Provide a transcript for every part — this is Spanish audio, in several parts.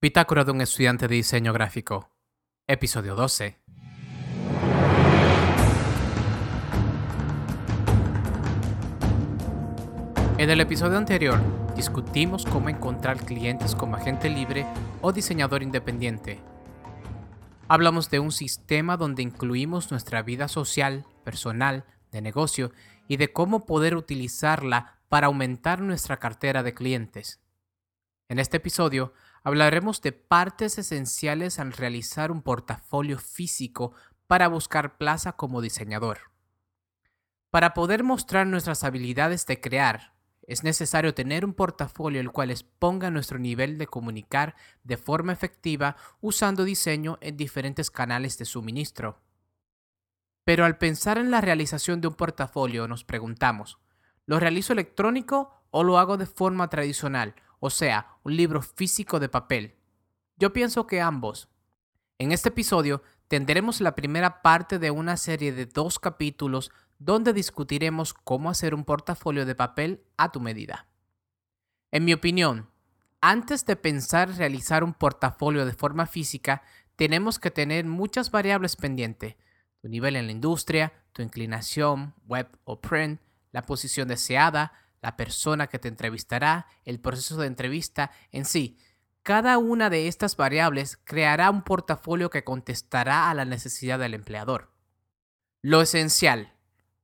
Bitácora de un estudiante de diseño gráfico. Episodio 12. En el episodio anterior discutimos cómo encontrar clientes como agente libre o diseñador independiente. Hablamos de un sistema donde incluimos nuestra vida social, personal, de negocio y de cómo poder utilizarla para aumentar nuestra cartera de clientes. En este episodio hablaremos de partes esenciales al realizar un portafolio físico para buscar plaza como diseñador. Para poder mostrar nuestras habilidades de crear, es necesario tener un portafolio el cual exponga nuestro nivel de comunicar de forma efectiva usando diseño en diferentes canales de suministro. Pero al pensar en la realización de un portafolio nos preguntamos, ¿lo realizo electrónico o lo hago de forma tradicional o sea, un libro físico de papel. Yo pienso que ambos. En este episodio tendremos la primera parte de una serie de dos capítulos donde discutiremos cómo hacer un portafolio de papel a tu medida. En mi opinión, antes de pensar realizar un portafolio de forma física, tenemos que tener muchas variables pendientes. Tu nivel en la industria, tu inclinación, web o print, la posición deseada, la persona que te entrevistará, el proceso de entrevista en sí. Cada una de estas variables creará un portafolio que contestará a la necesidad del empleador. Lo esencial.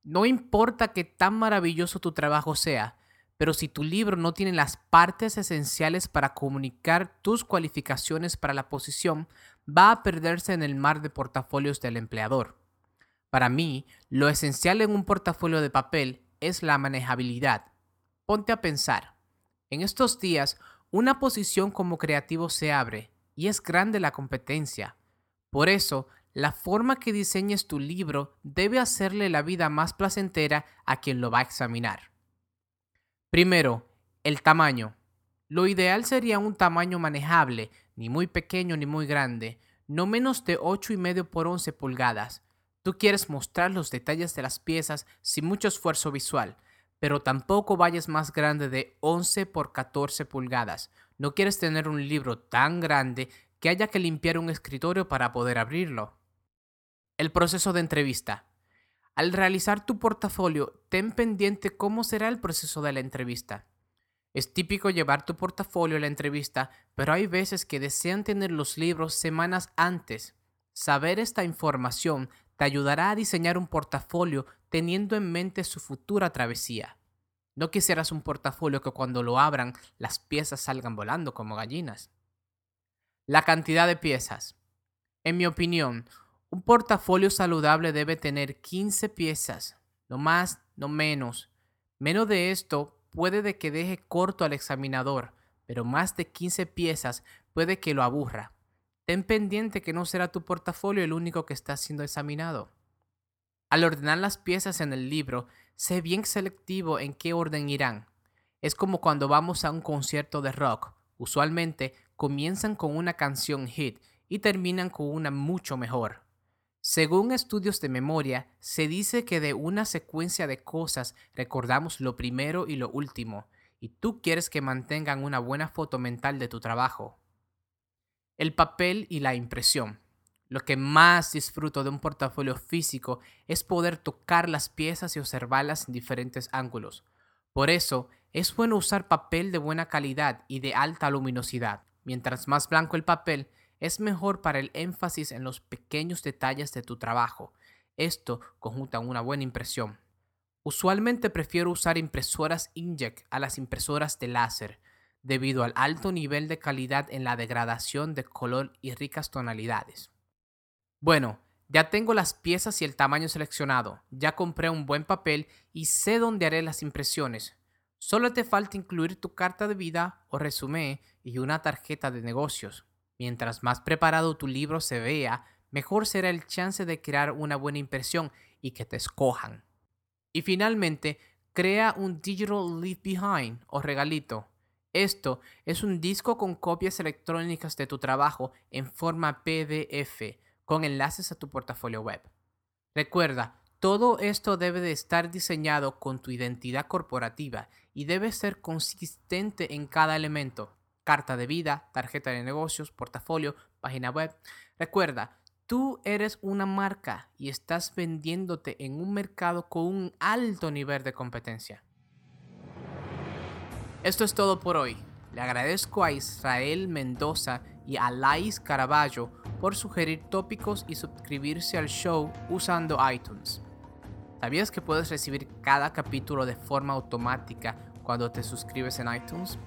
No importa qué tan maravilloso tu trabajo sea, pero si tu libro no tiene las partes esenciales para comunicar tus cualificaciones para la posición, va a perderse en el mar de portafolios del empleador. Para mí, lo esencial en un portafolio de papel es la manejabilidad, Ponte a pensar. En estos días, una posición como creativo se abre y es grande la competencia. Por eso, la forma que diseñes tu libro debe hacerle la vida más placentera a quien lo va a examinar. Primero, el tamaño. Lo ideal sería un tamaño manejable, ni muy pequeño ni muy grande, no menos de 8,5 por 11 pulgadas. Tú quieres mostrar los detalles de las piezas sin mucho esfuerzo visual, pero tampoco vayas más grande de 11 por 14 pulgadas. No quieres tener un libro tan grande que haya que limpiar un escritorio para poder abrirlo. El proceso de entrevista. Al realizar tu portafolio, ten pendiente cómo será el proceso de la entrevista. Es típico llevar tu portafolio a la entrevista, pero hay veces que desean tener los libros semanas antes. Saber esta información ayudará a diseñar un portafolio teniendo en mente su futura travesía. No quisieras un portafolio que cuando lo abran las piezas salgan volando como gallinas. La cantidad de piezas. En mi opinión, un portafolio saludable debe tener 15 piezas, no más, no menos. Menos de esto puede de que deje corto al examinador, pero más de 15 piezas puede que lo aburra. Ten pendiente que no será tu portafolio el único que está siendo examinado. Al ordenar las piezas en el libro, sé bien selectivo en qué orden irán. Es como cuando vamos a un concierto de rock. Usualmente comienzan con una canción hit y terminan con una mucho mejor. Según estudios de memoria, se dice que de una secuencia de cosas recordamos lo primero y lo último, y tú quieres que mantengan una buena foto mental de tu trabajo. El papel y la impresión. Lo que más disfruto de un portafolio físico es poder tocar las piezas y observarlas en diferentes ángulos. Por eso, es bueno usar papel de buena calidad y de alta luminosidad. Mientras más blanco el papel, es mejor para el énfasis en los pequeños detalles de tu trabajo. Esto conjunta una buena impresión. Usualmente prefiero usar impresoras inkjet a las impresoras de láser, debido al alto nivel de calidad en la degradación de color y ricas tonalidades. Bueno, ya tengo las piezas y el tamaño seleccionado, ya compré un buen papel y sé dónde haré las impresiones. Solo te falta incluir tu carta de vida o resumen y una tarjeta de negocios. Mientras más preparado tu libro se vea, mejor será el chance de crear una buena impresión y que te escojan. Y finalmente, crea un Digital Leave Behind o regalito esto es un disco con copias electrónicas de tu trabajo en forma PDF con enlaces a tu portafolio web. Recuerda, todo esto debe de estar diseñado con tu identidad corporativa y debe ser consistente en cada elemento. carta de vida, tarjeta de negocios, portafolio, página web. Recuerda, tú eres una marca y estás vendiéndote en un mercado con un alto nivel de competencia. Esto es todo por hoy. Le agradezco a Israel Mendoza y a Lais Caraballo por sugerir tópicos y suscribirse al show usando iTunes. ¿Sabías que puedes recibir cada capítulo de forma automática cuando te suscribes en iTunes?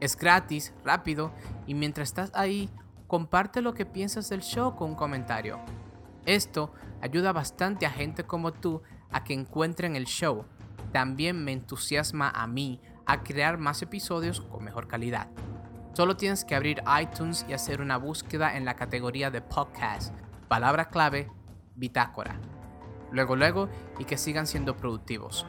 Es gratis, rápido y mientras estás ahí, comparte lo que piensas del show con un comentario. Esto ayuda bastante a gente como tú a que encuentren el show. También me entusiasma a mí a crear más episodios con mejor calidad. Solo tienes que abrir iTunes y hacer una búsqueda en la categoría de podcast. Palabra clave, bitácora. Luego, luego, y que sigan siendo productivos.